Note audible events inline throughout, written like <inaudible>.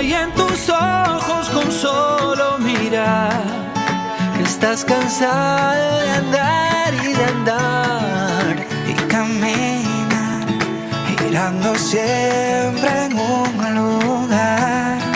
Hay en tus ojos con solo mirar. Estás cansada de andar y de andar y caminar, girando siempre en un lugar.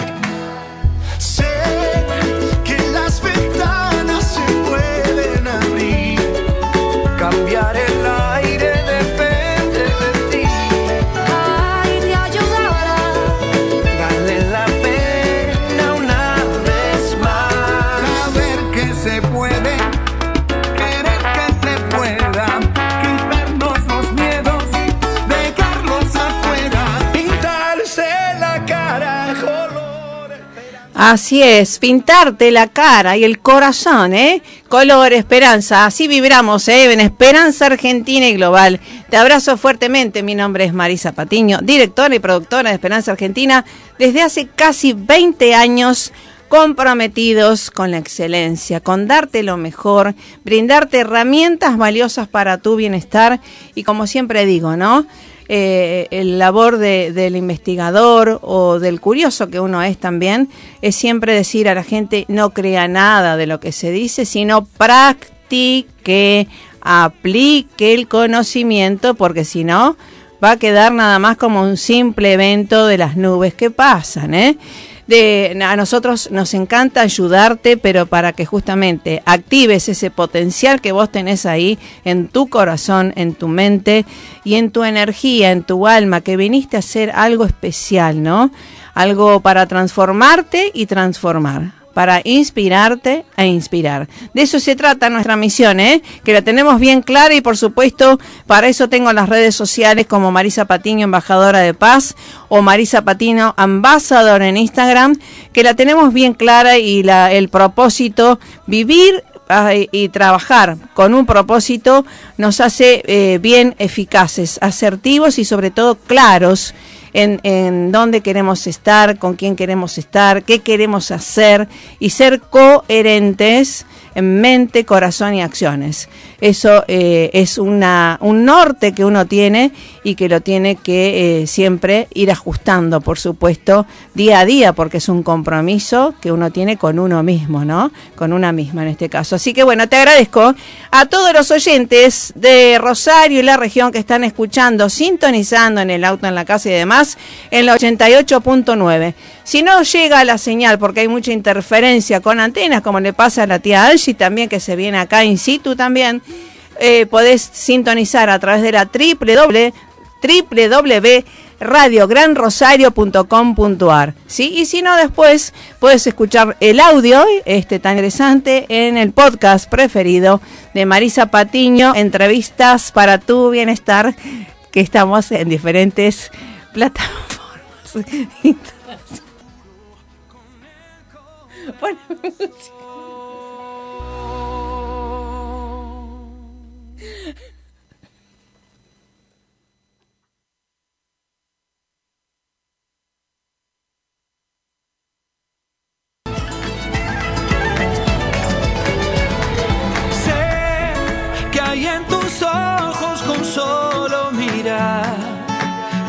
Así es, pintarte la cara y el corazón, ¿eh? Color, esperanza, así vibramos, ¿eh? En Esperanza Argentina y Global. Te abrazo fuertemente, mi nombre es Marisa Patiño, directora y productora de Esperanza Argentina desde hace casi 20 años comprometidos con la excelencia, con darte lo mejor, brindarte herramientas valiosas para tu bienestar y como siempre digo, ¿no? Eh, el labor de- del investigador o del curioso que uno es también es siempre decir a la gente no crea nada de lo que se dice, sino practique, aplique el conocimiento, porque si no va a quedar nada más como un simple evento de las nubes que pasan, ¿eh? De, a nosotros nos encanta ayudarte, pero para que justamente actives ese potencial que vos tenés ahí en tu corazón, en tu mente y en tu energía, en tu alma, que viniste a hacer algo especial, ¿no? Algo para transformarte y transformar para inspirarte e inspirar. De eso se trata nuestra misión, ¿eh? que la tenemos bien clara y por supuesto para eso tengo las redes sociales como Marisa Patiño, embajadora de paz, o Marisa Patino, ambasador en Instagram, que la tenemos bien clara y la, el propósito, vivir y trabajar con un propósito nos hace eh, bien eficaces, asertivos y sobre todo claros en, en dónde queremos estar, con quién queremos estar, qué queremos hacer y ser coherentes en mente, corazón y acciones. Eso eh, es una, un norte que uno tiene y que lo tiene que eh, siempre ir ajustando, por supuesto, día a día, porque es un compromiso que uno tiene con uno mismo, ¿no? Con una misma en este caso. Así que bueno, te agradezco a todos los oyentes de Rosario y la región que están escuchando, sintonizando en el auto, en la casa y demás, en la 88.9. Si no llega la señal, porque hay mucha interferencia con antenas, como le pasa a la tía Angie también, que se viene acá in situ también, eh, podés sintonizar a través de la www www.radiogranrosario.com.ar ¿sí? Y si no, después puedes escuchar el audio este tan interesante en el podcast preferido de Marisa Patiño, entrevistas para tu bienestar, que estamos en diferentes plataformas. <laughs>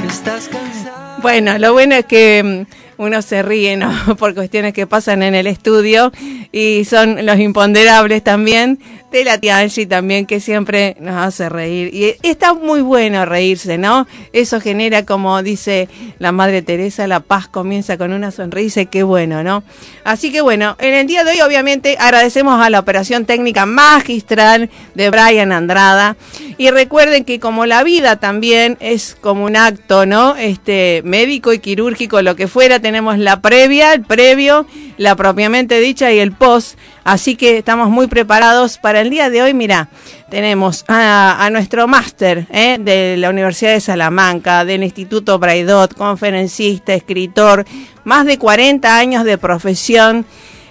estás cansada. Bueno, lo bueno es que mm, uno se ríe, ¿no? <laughs> Por cuestiones que pasan en el estudio y son los imponderables también la tía también que siempre nos hace reír. Y está muy bueno reírse, ¿no? Eso genera, como dice la Madre Teresa, la paz comienza con una sonrisa y qué bueno, ¿no? Así que bueno, en el día de hoy obviamente agradecemos a la operación técnica magistral de Brian Andrada y recuerden que como la vida también es como un acto, ¿no? Este médico y quirúrgico, lo que fuera, tenemos la previa, el previo, la propiamente dicha y el post. Así que estamos muy preparados para el día de hoy. Mira, tenemos a, nuestro máster ¿eh? de la Universidad de Salamanca, del Instituto Braidot, conferencista, escritor, más de 40 años de profesión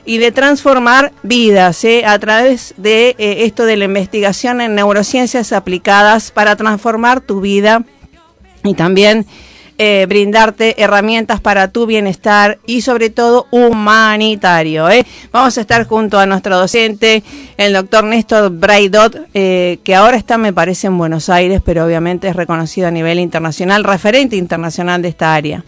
y de transformar vidas ¿eh? a través de eh, esto de la investigación en neurociencias aplicadas para transformar tu vida y también eh, brindarte herramientas para tu bienestar y sobre todo humanitario. Vamos a estar junto a nuestro docente, el doctor Néstor Braidot, que ahora está, me parece, en Buenos Aires, pero obviamente es reconocido a nivel internacional, referente internacional de esta área.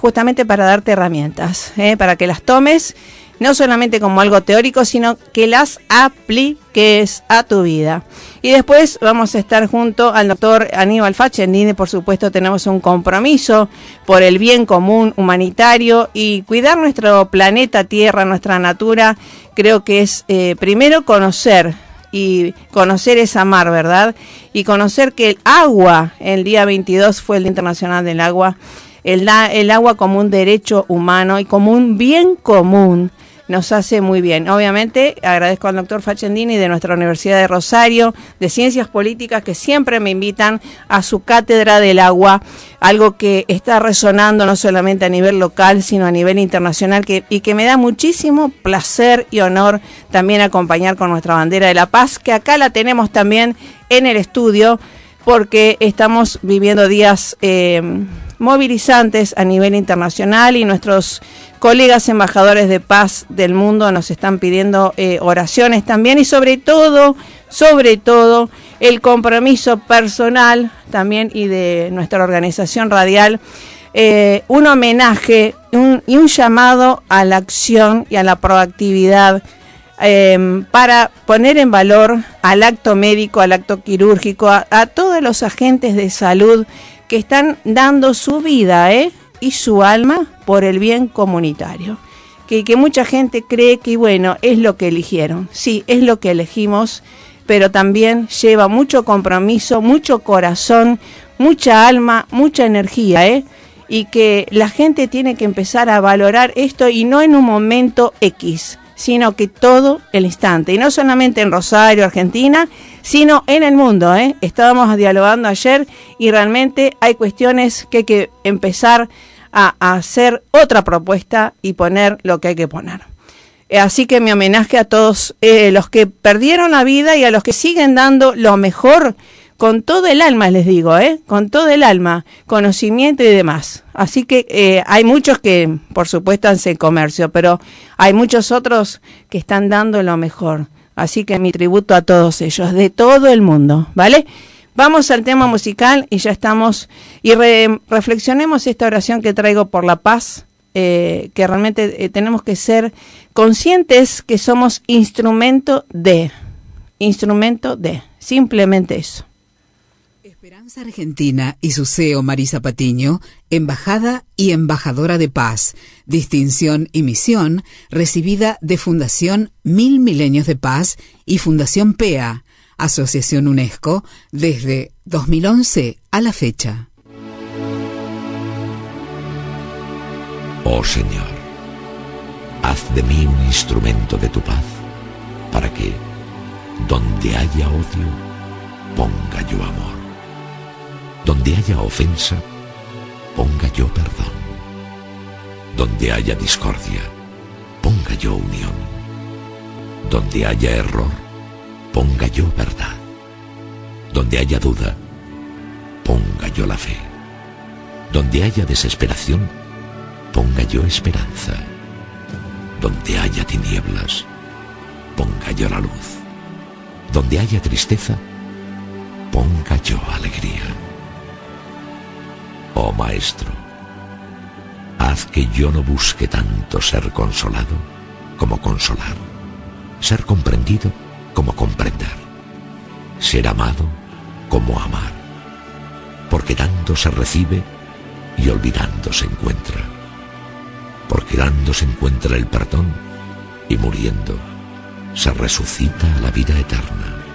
Justamente para darte herramientas, para que las tomes no solamente como algo teórico, sino que las apliques a tu vida. Y después vamos a estar junto al doctor Aníbal Fachendini, por supuesto tenemos un compromiso por el bien común humanitario y cuidar nuestro planeta Tierra, nuestra natura, creo que es eh, primero conocer y conocer es amar, ¿verdad? Y conocer que el agua, el día 22 fue el Internacional del Agua, el, el agua como un derecho humano y como un bien común nos hace muy bien. Obviamente agradezco al doctor Facendini de nuestra Universidad de Rosario, de Ciencias Políticas, que siempre me invitan a su cátedra del agua, algo que está resonando no solamente a nivel local, sino a nivel internacional, y que me da muchísimo placer y honor también acompañar con nuestra bandera de la paz, que acá la tenemos también en el estudio, porque estamos viviendo días... Eh, movilizantes a nivel internacional y nuestros colegas embajadores de paz del mundo nos están pidiendo eh, oraciones también y sobre todo, sobre todo, el compromiso personal también y de nuestra organización radial, eh, un homenaje y un llamado a la acción y a la proactividad em, para poner en valor al acto médico, al acto quirúrgico, a, todos los agentes de salud que están dando su vida ¿eh? y su alma por el bien comunitario. Que, que mucha gente cree que, bueno, es lo que eligieron. Sí, es lo que elegimos, pero también lleva mucho compromiso, mucho corazón, mucha alma, mucha energía, ¿eh? Y que la gente tiene que empezar a valorar esto y no en un momento X, sino que todo el instante. Y no solamente en Rosario, Argentina, sino en el mundo. ¿eh? Estábamos dialogando ayer y realmente hay cuestiones que hay que empezar a, hacer otra propuesta y poner lo que hay que poner. Eh, así que mi homenaje a todos eh, los que perdieron la vida y a los que siguen dando lo mejor con todo el alma, les digo, ¿eh? con todo el alma, conocimiento y demás. Así que eh, hay muchos que, por supuesto, hacen comercio, pero hay muchos otros que están dando lo mejor. Así que mi tributo a todos ellos, de todo el mundo, ¿vale? Vamos al tema musical y ya estamos, y reflexionemos esta oración que traigo por la paz, eh, que realmente eh, tenemos que ser conscientes que somos instrumento de, instrumento de, simplemente eso. Esperanza Argentina y su CEO Marisa Patiño, embajada y embajadora de paz, distinción y misión recibida de Fundación Mil Milenios de Paz y Fundación PEA, Asociación UNESCO, desde 2011 a la fecha. Oh Señor, haz de mí un instrumento de tu paz, para que, donde haya odio, ponga yo amor donde haya ofensa, ponga yo perdón. Donde haya discordia, ponga yo unión. Donde haya error, ponga yo verdad. Donde haya duda, ponga yo la fe. Donde haya desesperación, ponga yo esperanza. Donde haya tinieblas, ponga yo la luz. Donde haya tristeza, ponga yo alegría. Oh Maestro, haz que yo no busque tanto ser consolado como consolar, ser comprendido como comprender, ser amado como amar, porque dando se recibe y olvidando se encuentra, porque dando se encuentra el perdón y muriendo se resucita a la vida eterna.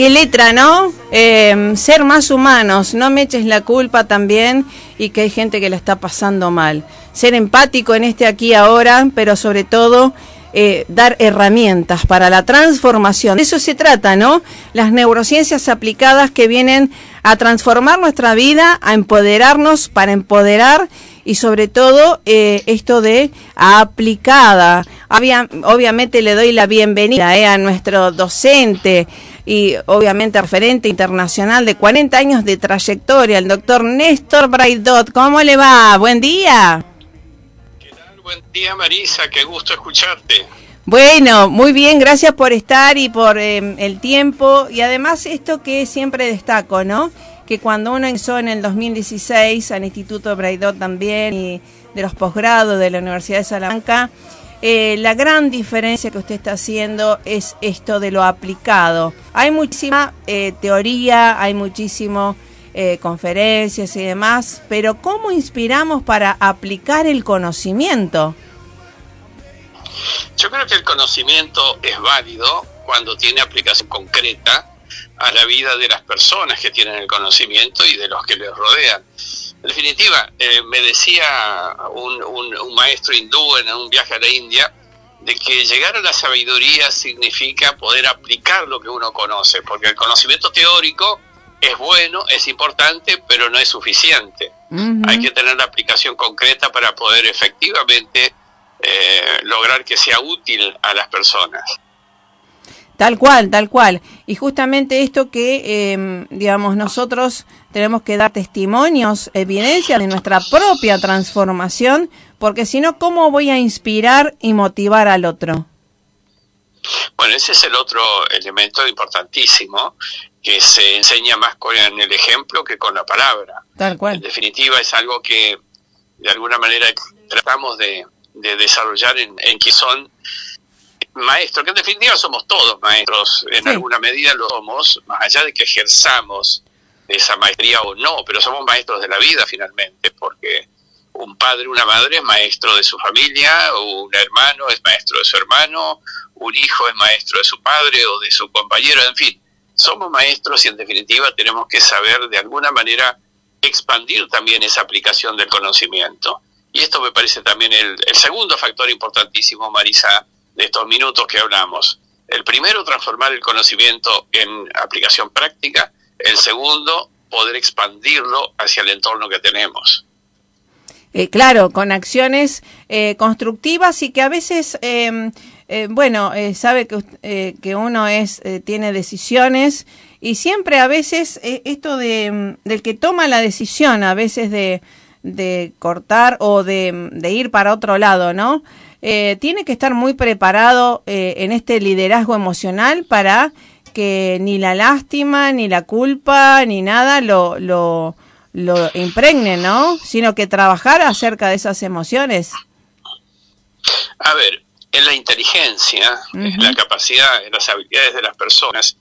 Qué letra, ¿no? Eh, ser más humanos, no me eches la culpa también y que hay gente que la está pasando mal. Ser empático en este aquí ahora, pero sobre todo eh, dar herramientas para la transformación. De eso se trata, ¿no? Las neurociencias aplicadas que vienen a transformar nuestra vida, a empoderarnos para empoderar y sobre todo eh, esto de aplicada. Obvia- obviamente le doy la bienvenida a nuestro docente y obviamente referente internacional de 40 años de trayectoria, el doctor Néstor Braidot. ¿Cómo le va? Buen día. ¿Qué tal? Buen día Marisa, qué gusto escucharte. Bueno, muy bien, gracias por estar y por eh, el tiempo. Y además esto que siempre destaco, ¿no? Que cuando uno ingresó en el 2016 al Instituto Braidot también y de los posgrados de la Universidad de Salamanca, eh, la gran diferencia que usted está haciendo es esto de lo aplicado. Hay muchísima eh, teoría, hay muchísimo eh, conferencias y demás, pero ¿cómo inspiramos para aplicar el conocimiento? Yo creo que el conocimiento es válido cuando tiene aplicación concreta a la vida de las personas que tienen el conocimiento y de los que les rodean. En definitiva, eh, me decía un, un- un maestro hindú en un viaje a la India, de que llegar a la sabiduría significa poder aplicar lo que uno conoce, porque el conocimiento teórico es bueno, es importante, pero no es suficiente. Hay que tener la aplicación concreta para poder efectivamente eh, lograr que sea útil a las personas. Tal cual, tal cual. Y justamente esto que, eh, digamos, nosotros tenemos que dar testimonios, evidencia de nuestra propia transformación, porque si no, ¿cómo voy a inspirar y motivar al otro? Bueno, ese es el otro elemento importantísimo que se enseña más con el ejemplo que con la palabra. Tal En cual. definitiva, es algo que de alguna manera tratamos de, de desarrollar en, en que son maestros, que en definitiva somos todos maestros, en Sí. alguna medida lo somos, más allá de que ejerzamos esa maestría o no, pero somos maestros de la vida finalmente, porque un padre, una madre es maestro de su familia, un hermano es maestro de su hermano, un hijo es maestro de su padre o de su compañero, en fin, somos maestros y en definitiva tenemos que saber de alguna manera expandir también esa aplicación del conocimiento. Y esto me parece también el, el segundo factor importantísimo, Marisa, de estos minutos que hablamos. El primero, transformar el conocimiento en aplicación práctica. El segundo, poder expandirlo hacia el entorno que tenemos. Eh, claro, con acciones eh, constructivas y que a veces, eh, eh, bueno, eh, sabe que, que uno es tiene decisiones y siempre a veces esto de, mm, del que toma la decisión, a veces de, de cortar o de, de ir para otro lado, ¿no? Tiene que estar muy preparado en este liderazgo emocional para que ni la lástima, ni la culpa, ni nada lo, lo, lo impregne, ¿no? Sino que trabajar acerca de esas emociones. A ver, en la inteligencia, en la capacidad, en las habilidades de las personas,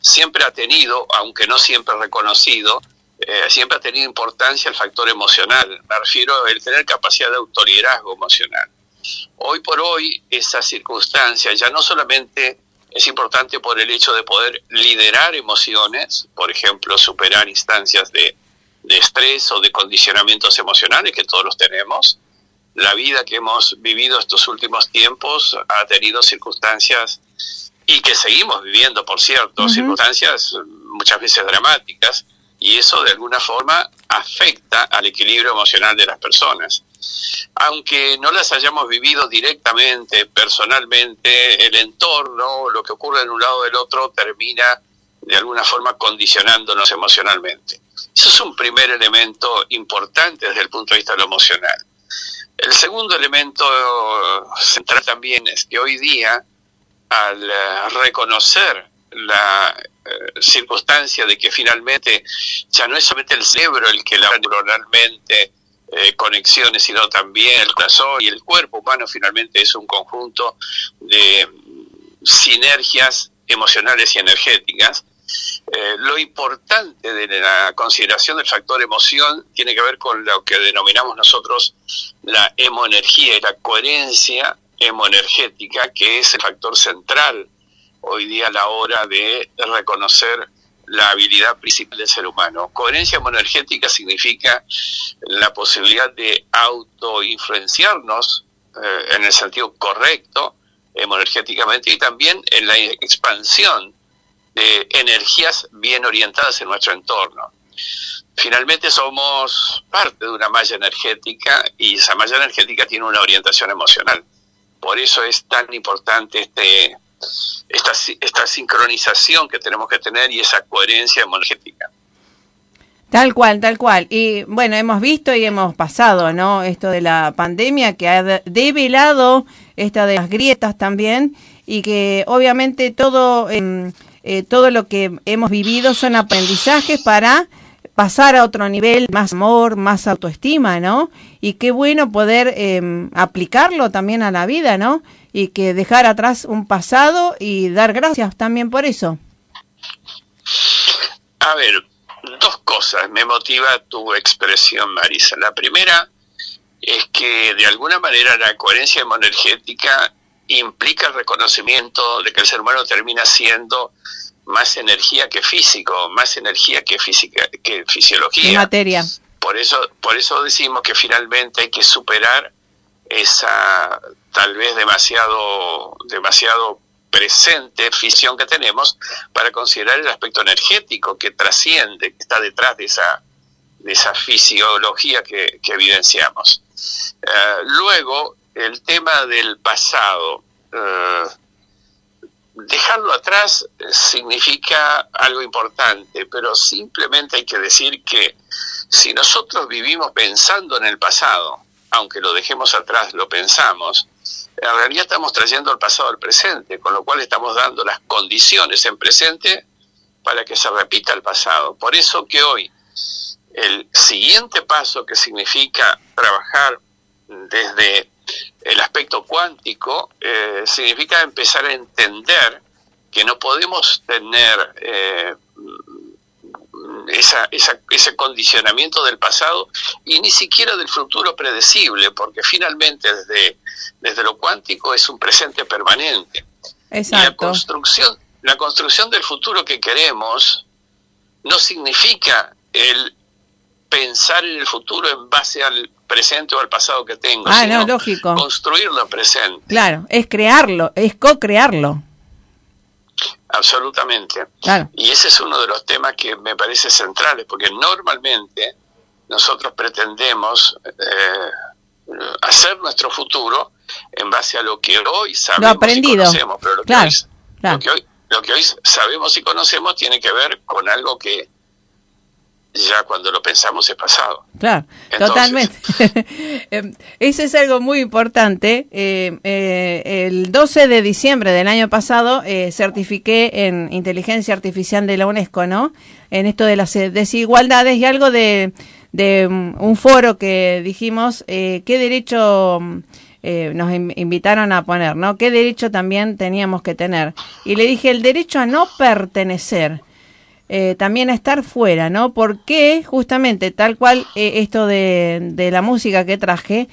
siempre ha tenido, aunque no siempre reconocido, eh, siempre ha tenido importancia el factor emocional. Me refiero a el tener capacidad de autoliderazgo emocional. Hoy por hoy, esa circunstancia ya no solamente es importante por el hecho de poder liderar emociones, por ejemplo, superar instancias de, de estrés o de condicionamientos emocionales que todos los tenemos, la vida que hemos vivido estos últimos tiempos ha tenido circunstancias y que seguimos viviendo, por cierto, circunstancias muchas veces dramáticas y eso de alguna forma afecta al equilibrio emocional de las personas. Aunque no las hayamos vivido directamente, personalmente, el entorno, lo que ocurre en un lado del otro, termina de alguna forma condicionándonos emocionalmente. Eso es un primer elemento importante desde el punto de vista de lo emocional. El segundo elemento central también es que hoy día, al eh, reconocer la eh, circunstancia de que finalmente ya no es solamente el cerebro el que la neuronalmente eh, conexiones, sino también el corazón y el cuerpo humano finalmente es un conjunto de sinergias emocionales y energéticas. Eh, lo importante de la consideración del factor emoción tiene que ver con lo que denominamos nosotros la hemoenergía y la coherencia hemoenergética, que es el factor central hoy día a la hora de reconocer la habilidad principal del ser humano. Coherencia hemoenergética significa la posibilidad de autoinfluenciarnos eh, en el sentido correcto hemoenergéticamente y también en la expansión de energías bien orientadas en nuestro entorno. Finalmente somos parte de una malla energética y esa malla energética tiene una orientación emocional. Por eso es tan importante este esta, esta sincronización que tenemos que tener y esa coherencia energética. Tal cual, tal cual. Y bueno, hemos visto y hemos pasado, ¿no? Esto de la pandemia que ha develado esta de las grietas también y que obviamente todo, em, eh, todo lo que hemos vivido son aprendizajes para pasar a otro nivel, más amor, más autoestima, ¿no? Y qué bueno poder em, aplicarlo también a la vida, ¿no? y que dejar atrás un pasado y dar gracias también por eso. A ver, dos cosas me motiva tu expresión, Marisa. La primera es que de alguna manera la coherencia hemoenergética implica el reconocimiento de que el ser humano termina siendo más energía que físico, más energía que física, que fisiología. materia. Por eso, por eso decimos que finalmente hay que superar esa tal vez demasiado, demasiado presente fisión que tenemos para considerar el aspecto energético que trasciende, que está detrás de esa, de esa fisiología que, evidenciamos. Eh, luego, el tema del pasado. Eh, dejarlo atrás significa algo importante, pero simplemente hay que decir que si nosotros vivimos pensando en el pasado, aunque lo dejemos atrás, lo pensamos, en realidad estamos trayendo el pasado al presente, con lo cual estamos dando las condiciones en presente para que se repita el pasado. Por eso que hoy el siguiente paso que significa trabajar desde el aspecto cuántico, eh, significa empezar a entender que no podemos tener eh, esa, ese condicionamiento del pasado y ni siquiera del futuro predecible, porque finalmente desde, desde lo cuántico es un presente permanente. la construcción, la construcción del futuro que queremos no significa el pensar en el futuro en base al presente o al pasado que tengo, ah, sino lógico. construirlo presente. Claro, es crearlo, es co-crearlo. Absolutamente. Y ese es uno de los temas que me parece centrales, porque normalmente nosotros pretendemos eh, hacer nuestro futuro en base a lo que hoy sabemos y conocemos, pero lo que, hoy, lo que hoy sabemos y conocemos tiene que ver con algo que ya cuando lo pensamos es pasado. Claro, totalmente. <laughs> Em, eso es algo muy importante. Eh, eh, el 12 de diciembre del año pasado eh, certifiqué en inteligencia artificial de la UNESCO, ¿no? En esto de las desigualdades y algo de, de um, un foro que dijimos, ¿qué derecho um, nos invitaron a poner, ¿no? ¿Qué derecho también teníamos que tener? Y le dije, el derecho a no pertenecer eh, también a estar fuera, ¿no? Porque justamente tal cual eh, esto de, de, la música que traje,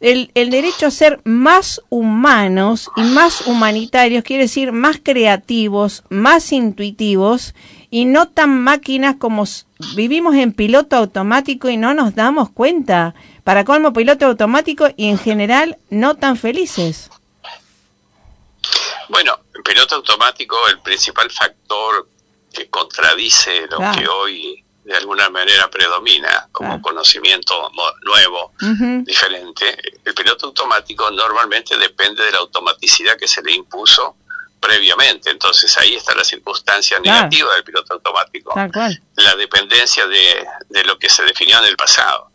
el, el, derecho a ser más humanos y más humanitarios, quiere decir más creativos, más intuitivos y no tan máquinas como vivimos en piloto automático y no nos damos cuenta. Para colmo, piloto automático y en general no tan felices. Bueno, en piloto automático el principal factor que contradice lo que hoy de alguna manera predomina como conocimiento nuevo, diferente. El piloto automático normalmente depende de la automaticidad que se le impuso previamente. Entonces ahí está la circunstancia negativa del piloto automático. La dependencia de, de, lo que se definió en el pasado.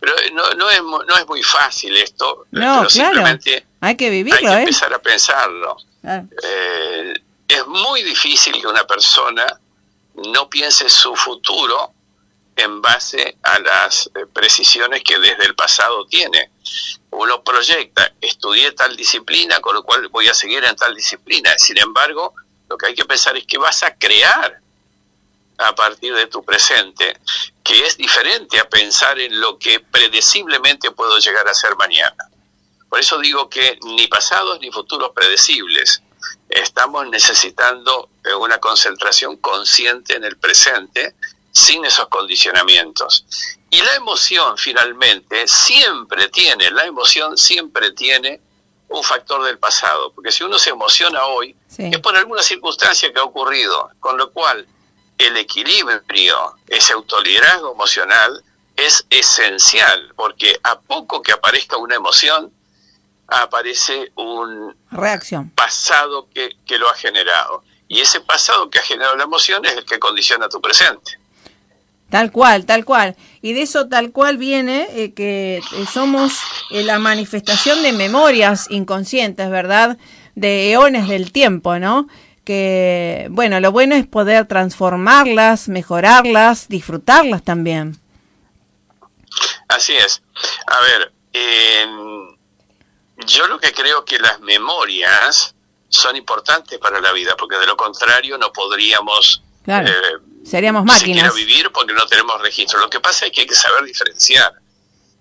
Pero no, no, es, no es muy fácil esto, No, pero claro. simplemente Hay que hay vivirlo, que ¿eh? empezar a pensarlo. Claro. Eh, es muy difícil que una persona no piense su futuro en base a las eh, precisiones que desde el pasado tiene. Uno proyecta, estudié tal disciplina, con lo cual voy a seguir en tal disciplina. Sin embargo, lo que hay que pensar es que vas a crear a partir de tu presente, que es diferente a pensar en lo que predeciblemente puedo llegar a ser mañana. Por eso digo que ni pasados ni futuros predecibles. Estamos necesitando una concentración consciente en el presente sin esos condicionamientos. Y la emoción finalmente siempre tiene, la emoción siempre tiene un factor del pasado, porque si uno se emociona hoy Sí. es por alguna circunstancia que ha ocurrido, con lo cual el equilibrio, ese autoliderazgo emocional es esencial, porque a poco que aparezca una emoción, aparece un Reacción. pasado que, que lo ha generado. Y ese pasado que ha generado la emoción es el que condiciona tu presente. Tal cual, tal cual. Y de eso tal cual viene eh, que eh, somos eh, la manifestación de memorias inconscientes, ¿verdad? De eones del tiempo, ¿no? Que, bueno, lo bueno es poder transformarlas, mejorarlas, disfrutarlas también. Así es. A ver, en- yo lo que creo que las memorias son importantes para la vida, porque de lo contrario no podríamos Claro. eh, Seríamos siquiera máquinas. vivir porque no tenemos registro. Lo que pasa es que hay que saber diferenciar.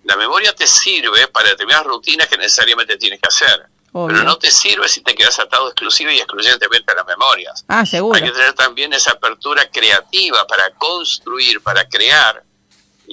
La memoria te sirve para determinadas rutinas que necesariamente tienes que hacer, Obvio. pero no te sirve si te quedas atado exclusiva y excluyentemente a las memorias. Ah, seguro. Hay que tener también esa apertura creativa para construir, para crear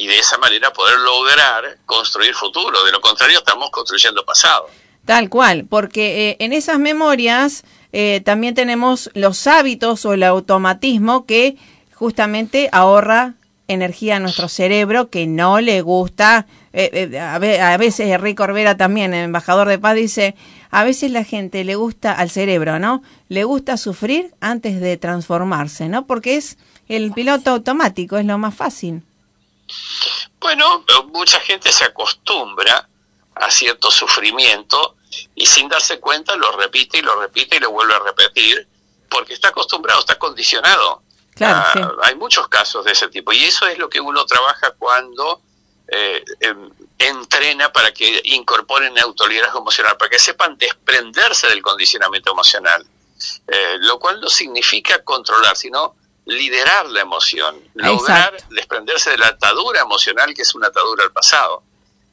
y de esa manera poder lograr construir futuro. De lo contrario, estamos construyendo pasado. Tal cual, porque eh, en esas memorias eh, también tenemos los hábitos o el automatismo que justamente ahorra energía a nuestro cerebro que no le gusta. eh, eh, a, ve- a veces Enrique Corbera también, el embajador de paz, dice, a veces la gente le gusta al cerebro, ¿no? Le gusta sufrir antes de transformarse, ¿no? Porque es el piloto automático, es lo más fácil. Bueno, mucha gente se acostumbra a cierto sufrimiento y sin darse cuenta lo repite y lo repite y lo vuelve a repetir porque está acostumbrado, está condicionado. Claro, Ah, sí. Hay muchos casos de ese tipo y eso es lo que uno trabaja cuando eh, em, entrena para que incorporen autoliderazgo emocional, para que sepan desprenderse del condicionamiento emocional, Eh, lo cual no significa controlar, sino liderar la emoción, lograr Exacto. desprenderse de la atadura emocional que es una atadura al pasado.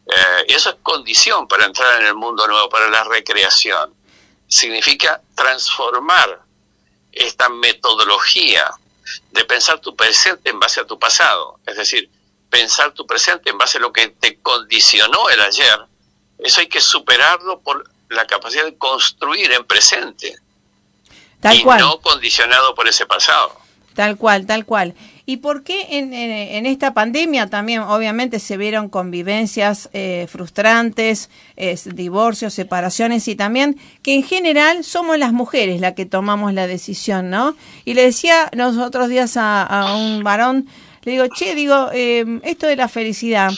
Eh, eso es condición para entrar en el mundo nuevo, para la recreación. Significa transformar esta metodología de pensar tu presente en base a tu pasado. Es decir, pensar tu presente en base a lo que te condicionó el ayer. Eso hay que superarlo por la capacidad de construir en presente Tal y cual. no condicionado por ese pasado. Tal cual, tal cual. ¿Y por qué en, esta pandemia también obviamente se vieron convivencias eh, frustrantes, divorcios, separaciones y también que en general somos las mujeres las que tomamos la decisión, ¿no? Y le decía los otros días a, un varón, le digo, che, digo, eh, esto de la felicidad,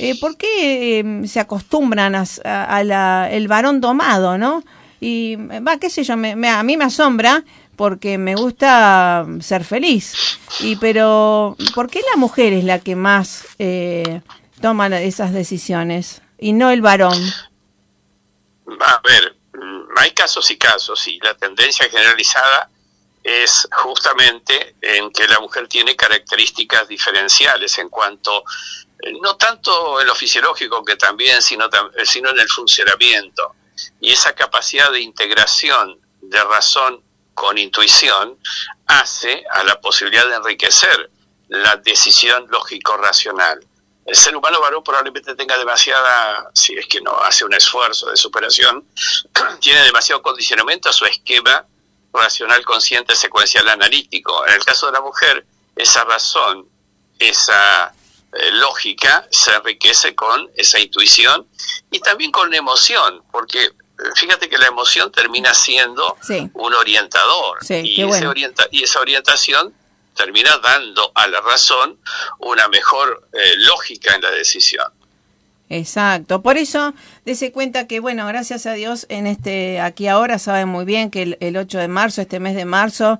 eh, ¿por qué eh, se acostumbran a, a- la- el varón domado, ¿no? Y va, qué sé yo, me- a mí me asombra porque me gusta ser feliz. Y pero, ¿por qué la mujer es la que más eh, toma esas decisiones y no el varón? A ver, mm, hay casos y casos y la tendencia generalizada es justamente en que la mujer tiene características diferenciales en cuanto, eh, no tanto en lo fisiológico que también, sino, eh, sino en el funcionamiento. Y esa capacidad de integración de razón con intuición hace a la posibilidad de enriquecer la decisión lógico-racional. El ser humano varón probablemente tenga demasiada, si es que no hace un esfuerzo de superación, <clears throat> tiene demasiado condicionamiento a su esquema racional consciente secuencial analítico. En el caso de la mujer, esa razón, esa eh, lógica se enriquece con esa intuición y también con emoción, porque fíjate que la emoción termina siendo Sí. un orientador Sí, y, ese bueno. orienta- y esa orientación termina dando a la razón una mejor eh, lógica en la decisión. Exacto, por eso dése cuenta que, bueno, gracias a Dios, en este, aquí ahora saben muy bien que el, el 8 de marzo, este mes de marzo,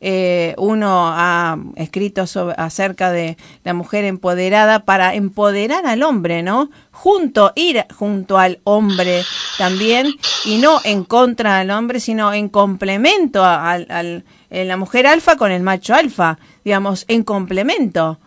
eh, uno ha escrito sobre, acerca de la mujer empoderada para empoderar al hombre, ¿no? Junto, ir junto al hombre también, y no en contra del hombre, sino en complemento a- al, al- en la mujer alfa con el macho alfa, digamos, en complemento.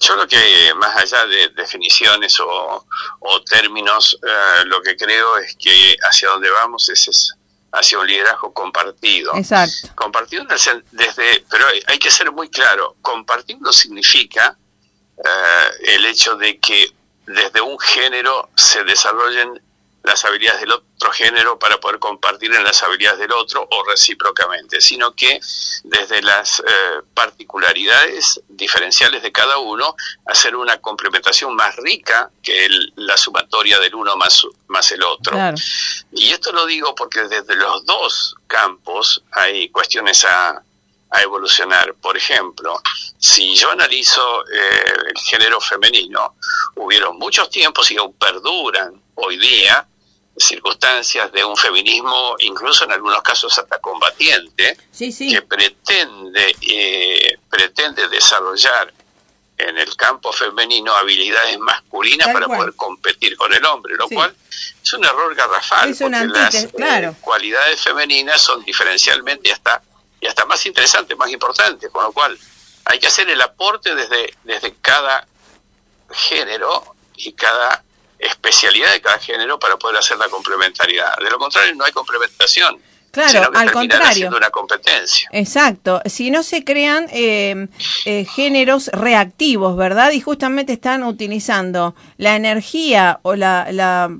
Yo creo que más allá de definiciones o, o términos, eh, lo que creo es que hacia donde vamos es, es hacia un liderazgo compartido. Exacto. Compartido desde, pero hay, hay que ser muy claro, compartir no significa eh, el hecho de que desde un género se desarrollen las habilidades del otro género para poder compartir en las habilidades del otro o recíprocamente, sino que desde las eh, particularidades diferenciales de cada uno, hacer una complementación más rica que el- la sumatoria del uno más, más el otro. Claro. Y esto lo digo porque desde los dos campos hay cuestiones a, a evolucionar. Por ejemplo, si yo analizo eh, el género femenino, hubieron muchos tiempos y aún perduran hoy día circunstancias de un feminismo, incluso en algunos casos hasta combatiente, Sí, sí. que pretende, eh, pretende desarrollar en el campo femenino habilidades masculinas Tal para cual. poder competir con el hombre, lo Sí. cual es un error garrafal, Es porque las claro. eh, cualidades femeninas son diferencialmente y hasta, y hasta más interesantes, más importantes, con lo cual hay que hacer el aporte desde, desde cada género y cada especialidad de cada género para poder hacer la complementariedad. De lo contrario, no hay complementación. Claro, sino que al contrario. una competencia. Exacto, si no se crean eh, eh, géneros reactivos, ¿verdad? Y justamente están utilizando la energía o la, la-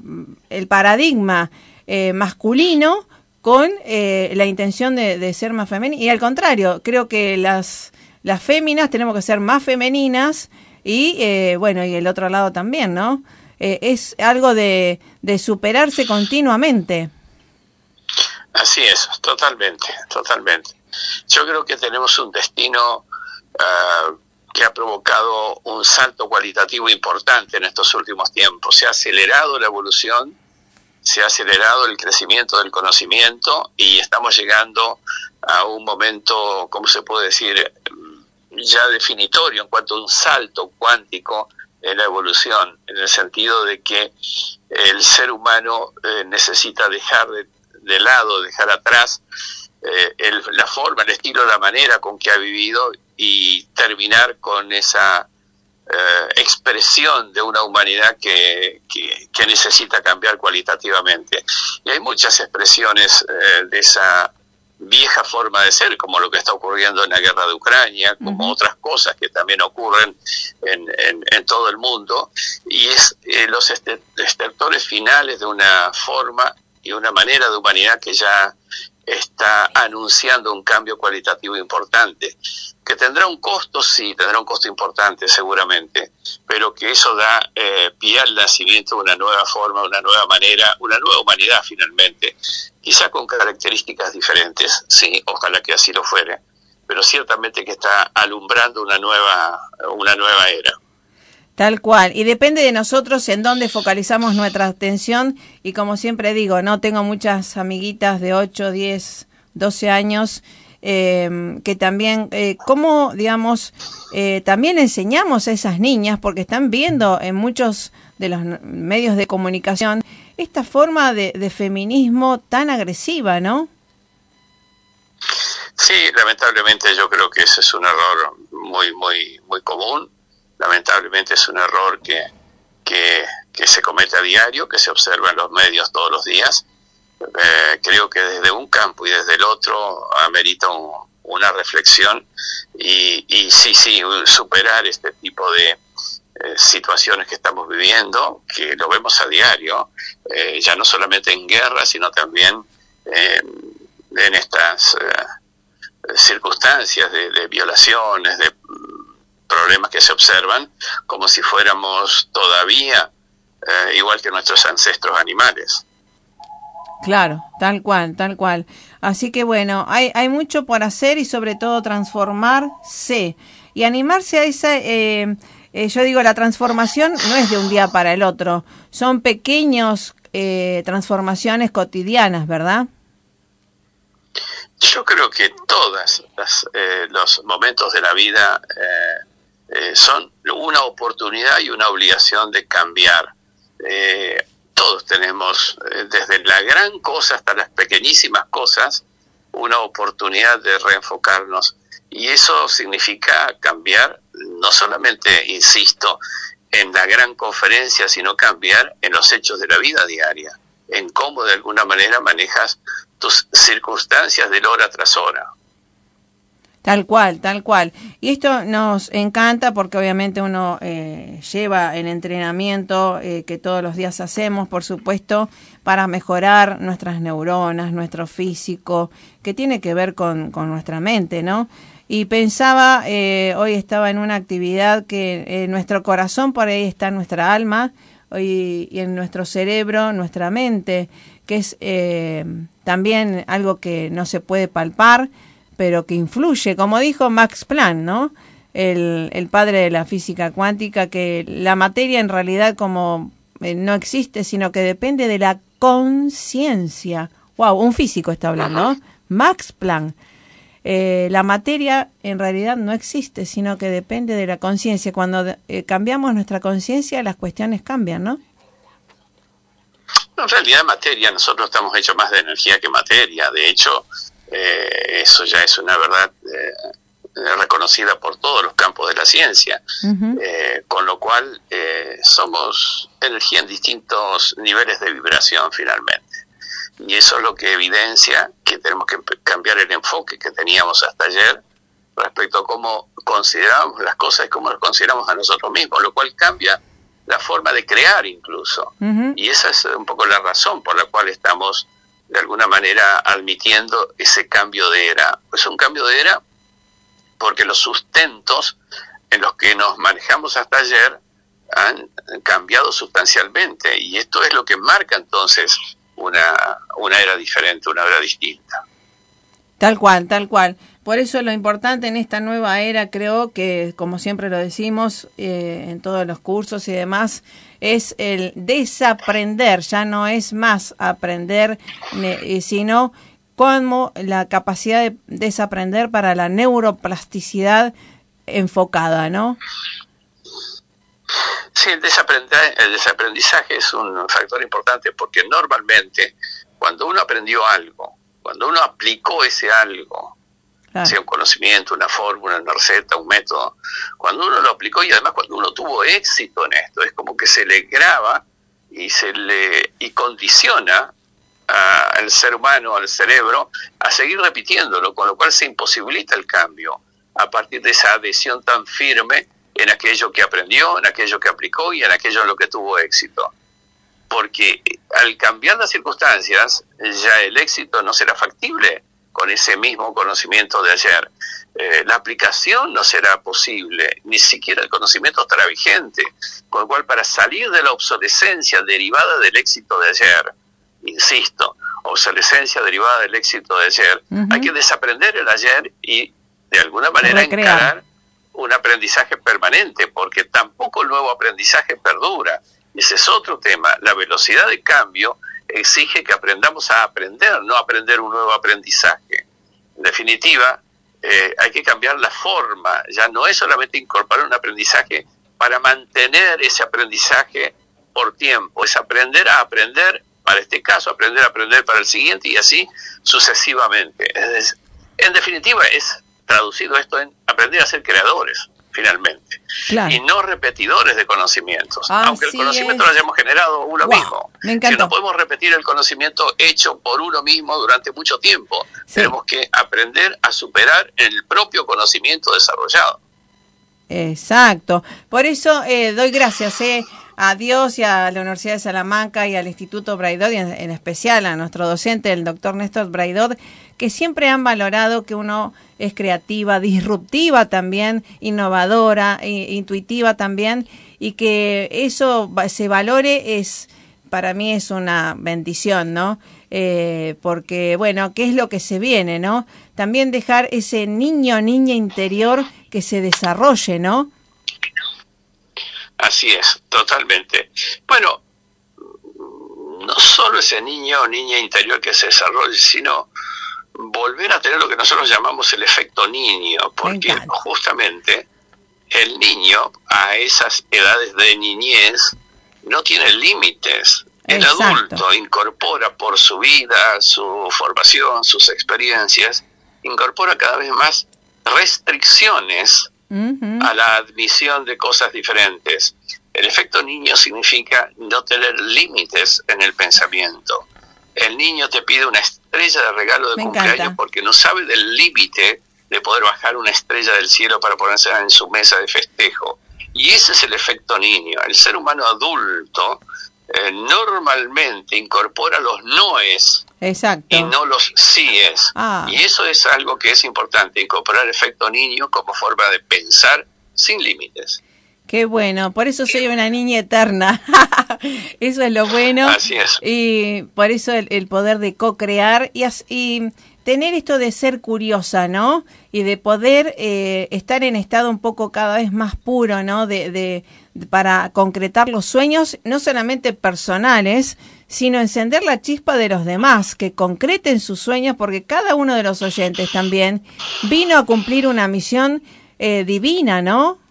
el paradigma eh, masculino con eh, la intención de, de ser más femenina. Y al contrario, creo que las, las féminas tenemos que ser más femeninas y, eh, bueno, y el otro lado también, ¿no? Eh, es algo de, de superarse continuamente. Así es, totalmente, totalmente. Yo creo que tenemos un destino ah, que ha provocado un salto cualitativo importante en estos últimos tiempos. Se ha acelerado la evolución, se ha acelerado el crecimiento del conocimiento y estamos llegando a un momento, ¿cómo se puede decir?, ya definitorio en cuanto a un salto cuántico en la evolución, en el sentido de que el ser humano eh, necesita dejar de, de lado, dejar atrás eh, la forma, el estilo, la manera con que ha vivido y terminar con esa eh, expresión de una humanidad que, que- que necesita cambiar cualitativamente. Y hay muchas expresiones de esa vieja forma de ser, como lo que está ocurriendo en la guerra de Ucrania, como otras cosas que también ocurren en, en- en todo el mundo, y es eh, los este- estertores finales de una forma y una manera de humanidad que ya está anunciando un cambio cualitativo importante, que tendrá un costo, sí, tendrá un costo importante seguramente, pero que eso da eh, pie al nacimiento de una nueva forma, una nueva manera, una nueva humanidad finalmente, quizá con características diferentes, sí, ojalá que así lo fuere, pero ciertamente que está alumbrando una nueva, una nueva era. Tal cual. Y depende de nosotros en dónde focalizamos nuestra atención. Y como siempre digo, no tengo muchas amiguitas de 8, 10, 12 años eh, que también, eh, ¿cómo, digamos, eh, también enseñamos a esas niñas, porque están viendo en muchos de los medios de comunicación esta forma de, de feminismo tan agresiva, ¿no? Sí, lamentablemente yo creo que ese es un error muy, muy, muy común. Lamentablemente es un error que, que, se comete a diario, que se observa en los medios todos los días. Eh, creo que desde un campo y desde el otro amerita un- una reflexión y, sí, sí, superar este tipo de eh, situaciones que estamos viviendo, que lo vemos a diario, eh, ya no solamente en guerra, sino también eh, en estas circunstancias de, de violaciones, de problemas que se observan, como si fuéramos todavía eh, igual que nuestros ancestros animales. Claro, tal cual, tal cual. Así que bueno, hay, hay mucho por hacer y sobre todo transformarse y animarse a esa, eh, eh, yo digo, la transformación no es de un día para el otro, son pequeños eh, transformaciones cotidianas, ¿verdad? Yo creo que todos eh, los momentos de la vida eh, son una oportunidad y una obligación de cambiar. Eh, todos tenemos, eh, desde la gran cosa hasta las pequeñísimas cosas, una oportunidad de reenfocarnos. Y eso significa cambiar, no solamente, insisto, en la gran conferencia, sino cambiar en los hechos de la vida diaria, en cómo de alguna manera manejas tus circunstancias de hora tras hora. Tal cual, tal cual. Y esto nos encanta porque obviamente uno eh, lleva el entrenamiento eh, que todos los días hacemos, por supuesto, para mejorar nuestras neuronas, nuestro físico, que tiene que ver con, nuestra mente, ¿no? Y pensaba, eh, hoy estaba en una actividad que en nuestro corazón, por ahí está nuestra alma, y, y en nuestro cerebro, nuestra mente, que es eh, también algo que no se puede palpar, pero que influye, como dijo Max Planck, ¿no? El, el padre de la física cuántica, que la materia en realidad como eh, no existe, sino que depende de la conciencia. Wow, un físico está hablando, ¿no? Max Planck. Eh, la materia en realidad no existe, sino que depende de la conciencia. Cuando eh, cambiamos nuestra conciencia, las cuestiones cambian, ¿no? En realidad, materia, nosotros estamos hechos más de energía que materia. De hecho, eh, eso ya es una verdad eh, reconocida por todos los campos de la ciencia. Eh, con lo cual, eh, somos energía en distintos niveles de vibración finalmente. Y eso es lo que evidencia que tenemos que cambiar el enfoque que teníamos hasta ayer respecto a cómo consideramos las cosas y cómo las consideramos a nosotros mismos, lo cual cambia la forma de crear incluso. Y esa es un poco la razón por la cual estamos de alguna manera admitiendo ese cambio de era. Es un cambio de era porque los sustentos en los que nos manejamos hasta ayer han cambiado sustancialmente y esto es lo que marca entonces una, una era diferente, una era distinta. Tal cual, tal cual. Por eso lo importante en esta nueva era, creo que, como siempre lo decimos eh, en todos los cursos y demás, es el desaprender. Ya no es más aprender, eh, sino como la capacidad de desaprender para la neuroplasticidad enfocada, ¿no? Sí, el el desaprendizaje es un factor importante porque normalmente cuando uno aprendió algo, cuando uno aplicó ese algo, Claro. sea un conocimiento, una fórmula, una receta, un método, cuando uno lo aplicó y además cuando uno tuvo éxito en esto, es como que se le graba y se le y condiciona a- al ser humano, al cerebro, a seguir repitiéndolo, con lo cual se imposibilita el cambio a partir de esa adhesión tan firme en aquello que aprendió, en aquello que aplicó y en aquello en lo que tuvo éxito. Porque eh, al cambiar las circunstancias, ya el éxito no será factible con ese mismo conocimiento de ayer. Eh, la aplicación no será posible, ni siquiera el conocimiento estará vigente. Con lo cual, para salir de la obsolescencia derivada del éxito de ayer, insisto, obsolescencia derivada del éxito de ayer, hay que desaprender el ayer y de alguna manera Recrear. encarar un aprendizaje permanente, porque tampoco el nuevo aprendizaje perdura. Ese es otro tema. La velocidad de cambio exige que aprendamos a aprender, no aprender un nuevo aprendizaje. En definitiva, eh, hay que cambiar la forma. Ya no es solamente incorporar un aprendizaje para mantener ese aprendizaje por tiempo, es aprender a aprender para este caso, aprender a aprender para el siguiente y así sucesivamente. En definitiva, es traducido esto en aprender a ser creadores, finalmente, Claro. y no repetidores de conocimientos, Así aunque el conocimiento es. lo hayamos generado uno mismo. me. Si no podemos repetir el conocimiento hecho por uno mismo durante mucho tiempo, Sí. tenemos que aprender a superar el propio conocimiento desarrollado. Exacto. Por eso eh, doy gracias eh, a Dios y a la Universidad de Salamanca y al Instituto Braidot, y en, en especial a nuestro docente, el doctor Néstor Braidot, que siempre han valorado que uno es creativa, disruptiva también, innovadora, e- intuitiva también, y que eso se valore es, para mí es una bendición, ¿no? Eh, porque, bueno, ¿qué es lo que se viene, no? También dejar ese niño, niña interior que se desarrolle, ¿no? Así es, totalmente. Bueno, no solo ese niño o niña interior que se desarrolle, sino volver a tener lo que nosotros llamamos el efecto niño, porque justamente el niño a esas edades de niñez no tiene límites. El adulto incorpora por su vida, su formación, sus experiencias, incorpora cada vez más restricciones a la admisión de cosas diferentes. El efecto niño significa no tener límites en el pensamiento. El niño te pide una estrella de regalo de cumpleaños porque no sabe del límite de poder bajar una estrella del cielo para ponerse en su mesa de festejo. Y ese es el efecto niño. El ser humano adulto eh, normalmente incorpora los noes Exacto. y no los síes. Ah. Y eso es algo que es importante, incorporar efecto niño como forma de pensar sin límites. Qué bueno, por eso soy una niña eterna. <laughs> eso es lo bueno. Así es. Y por eso el, poder de co-crear y, y tener esto de ser curiosa, ¿no? Y de poder eh, estar en estado un poco cada vez más puro, ¿no? De, de, para concretar los sueños, no solamente personales, sino encender la chispa de los demás, que concreten sus sueños, porque cada uno de los oyentes también vino a cumplir una misión eh, divina, ¿no?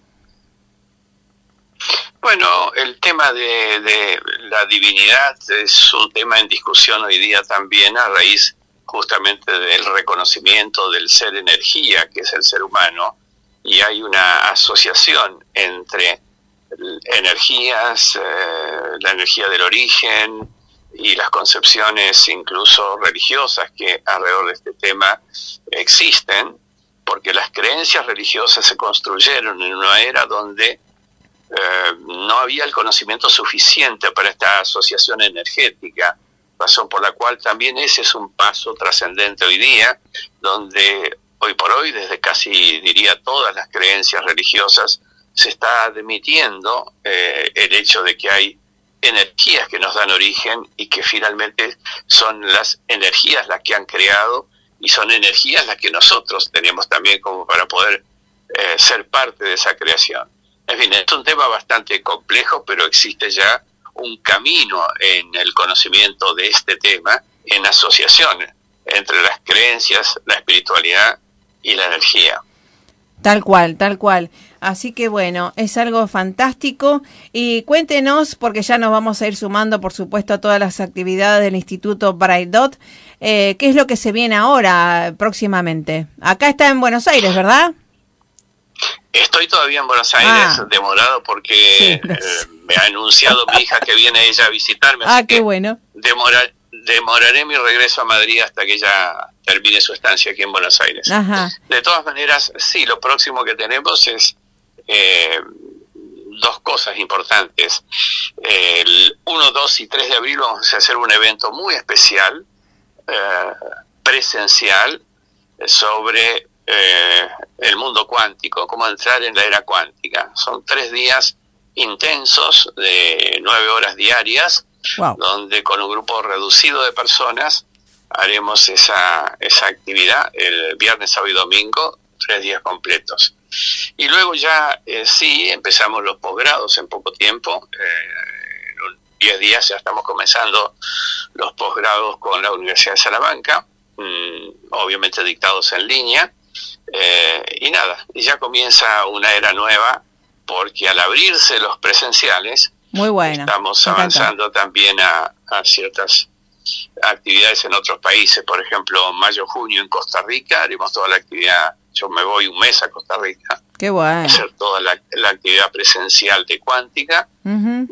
Bueno, el tema de, de la divinidad es un tema en discusión hoy día también a raíz justamente del reconocimiento del ser energía, que es el ser humano, y hay una asociación entre energías, eh, la energía del origen y las concepciones incluso religiosas que alrededor de este tema existen, porque las creencias religiosas se construyeron en una era donde eh, no había el conocimiento suficiente para esta asociación energética razón por la cual también ese es un paso trascendente hoy día, donde hoy por hoy, desde casi diría todas las creencias religiosas, se está admitiendo eh, el hecho de que hay energías que nos dan origen y que finalmente son las energías las que han creado y son energías las que nosotros tenemos también como para poder eh, ser parte de esa creación. Fin, es un tema bastante complejo, pero existe ya un camino en el conocimiento de este tema en asociación entre las creencias, la espiritualidad y la energía. Tal cual, tal cual. Así que bueno, es algo fantástico. Y cuéntenos, porque ya nos vamos a ir sumando, por supuesto, a todas las actividades del Instituto Bright Dot, eh, ¿qué es lo que se viene ahora próximamente? Acá está en Buenos Aires, ¿verdad? Estoy todavía en Buenos Aires, ah. demorado porque eh, me ha anunciado mi hija que viene ella a visitarme. Ah, qué bueno. demoraré mi regreso a Madrid hasta que ella termine su estancia aquí en Buenos Aires. De todas maneras, sí, lo próximo que tenemos es eh, dos cosas importantes. El 1, 2 y 3 de abril vamos a hacer un evento muy especial, eh, presencial, sobre eh, el mundo cuántico, cómo entrar en la era cuántica. Son tres días intensos de nueve horas diarias, donde con un grupo reducido de personas haremos esa, esa actividad el viernes, sábado y domingo, tres días completos. Y luego ya eh, sí empezamos los posgrados en poco tiempo. Eh, en diez días ya estamos comenzando los posgrados con la Universidad de Salamanca, mm, obviamente dictados en línea. Eh, y nada, y ya comienza una era nueva porque al abrirse los presenciales, Muy bueno, estamos avanzando también a, ciertas actividades en otros países, por ejemplo, mayo-junio en Costa Rica, haremos toda la actividad, yo me voy un mes a Costa Rica, Qué bueno. hacer toda la, actividad presencial de cuántica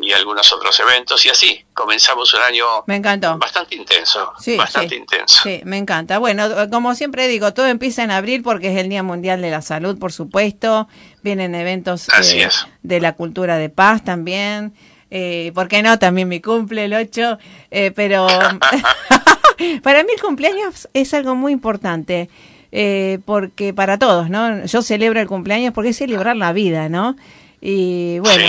y algunos otros eventos y así comenzamos un año me encantó. bastante intenso, bastante intenso. Sí, me encanta. Bueno, como siempre digo, todo empieza en abril porque es el Día Mundial de la Salud, por supuesto. Vienen eventos eh, de la cultura de paz también. Eh, ¿Por qué no? También mi cumple el 8, eh, pero <laughs> <laughs> para mí el cumpleaños es algo muy importante. Eh, porque para todos, ¿no? Yo celebro el cumpleaños porque es celebrar la vida, ¿no? Y bueno,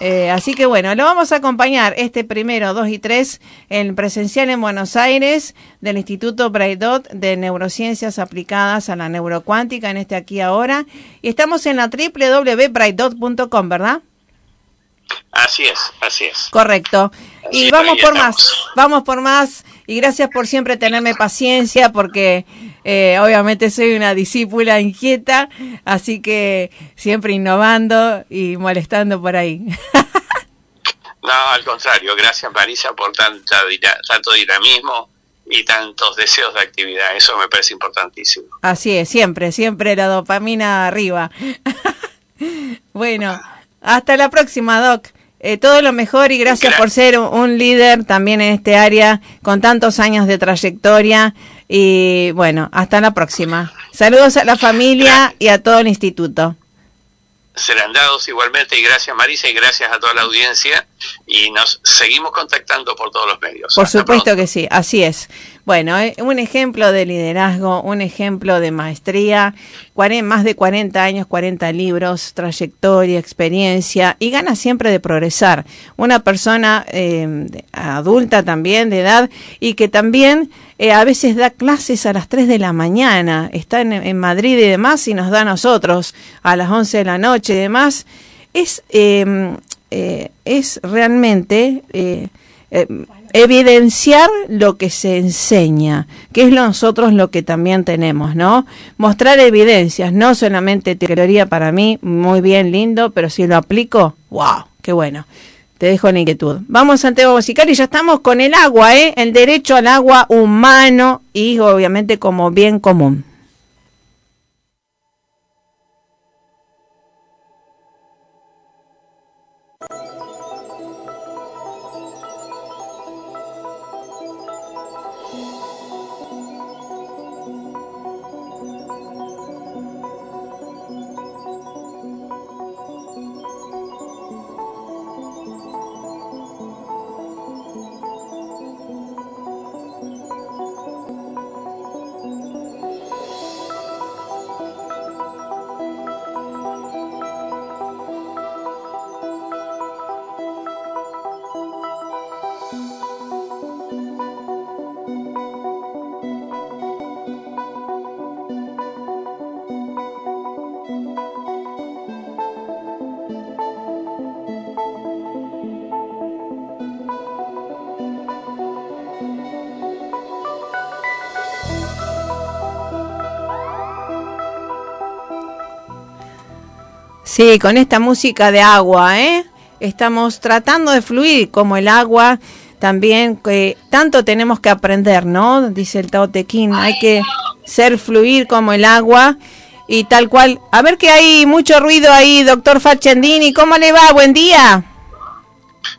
eh, así que bueno, lo vamos a acompañar este primero, dos y tres en presencial en Buenos Aires del Instituto Braidot de Neurociencias Aplicadas a la Neurocuántica en este aquí ahora. Y estamos en la www.braidot.com, ¿verdad? Así es, así es. Correcto. Así Y vamos por estamos. más, vamos por más. Y gracias por siempre tenerme paciencia, porque eh, obviamente soy una discípula inquieta, así que siempre innovando y molestando por ahí. <laughs> No, al contrario, gracias Marisa por tanta, tanto dinamismo y tantos deseos de actividad. Eso me parece importantísimo. Así es, siempre, siempre la dopamina arriba. <laughs> bueno, hasta la próxima, Doc. Eh, todo lo mejor y gracias Gra- por ser un, un líder también en este área con tantos años de trayectoria. Y bueno, hasta la próxima. Saludos a la familia y a todo el instituto. Serán dados igualmente y gracias Marisa y gracias a toda la audiencia y nos seguimos contactando por todos los medios. Por Hasta supuesto pronto. que sí, así es. Bueno, eh, un ejemplo de liderazgo, un ejemplo de maestría, más de 40 años, 40 libros, trayectoria, experiencia y ganas siempre de progresar. Una persona eh, adulta también, de edad, y que también eh, a veces da clases a las 3 de la mañana, está en, Madrid y demás y nos da a nosotros a las 11 de la noche y demás. Es, eh, eh, es realmente... eh, eh, evidenciar lo que se enseña, que es nosotros lo que también tenemos, ¿no? Mostrar evidencias, no solamente teoría para mí, muy bien, lindo, pero si lo aplico, wow, qué bueno. Te dejo la inquietud. Vamos al tema musical y ya estamos con el agua, ¿eh? El derecho al agua humano y obviamente como bien común. Sí, con esta música de agua, ¿eh? Estamos tratando de fluir como el agua también, que tanto tenemos que aprender, ¿no? Dice el Tao Te Ching, hay que ser fluir como el agua y tal cual. A ver que hay mucho ruido ahí, doctor Fachendini, ¿cómo le va? Buen día.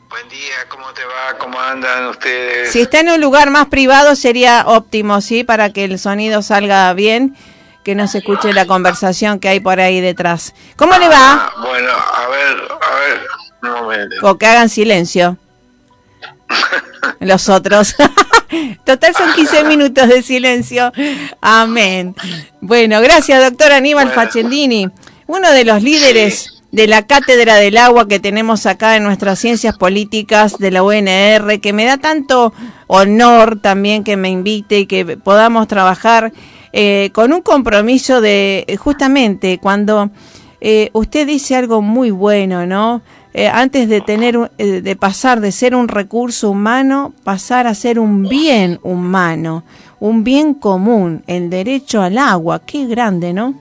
Buen día, ¿cómo te va? ¿Cómo andan ustedes? Si está en un lugar más privado sería óptimo, ¿sí? Para que el sonido salga bien, que no se escuche la conversación que hay por ahí detrás. ¿Cómo le va? Bueno, a ver, a ver, un momento. O que hagan silencio. Los otros. <laughs> Total son 15 <laughs> minutos de silencio. Amén. Bueno, gracias, doctor Aníbal Bueno. Facendini. Uno de los líderes de la Cátedra del Agua que tenemos acá en nuestras ciencias políticas de la UNR, que me da tanto honor también que me invite y que podamos trabajar eh, con un compromiso de, eh, justamente, cuando eh, usted dice algo muy bueno, ¿no? Eh, antes de tener, eh, de pasar de ser un recurso humano, pasar a ser un bien humano, un bien común, el derecho al agua, qué grande, ¿no?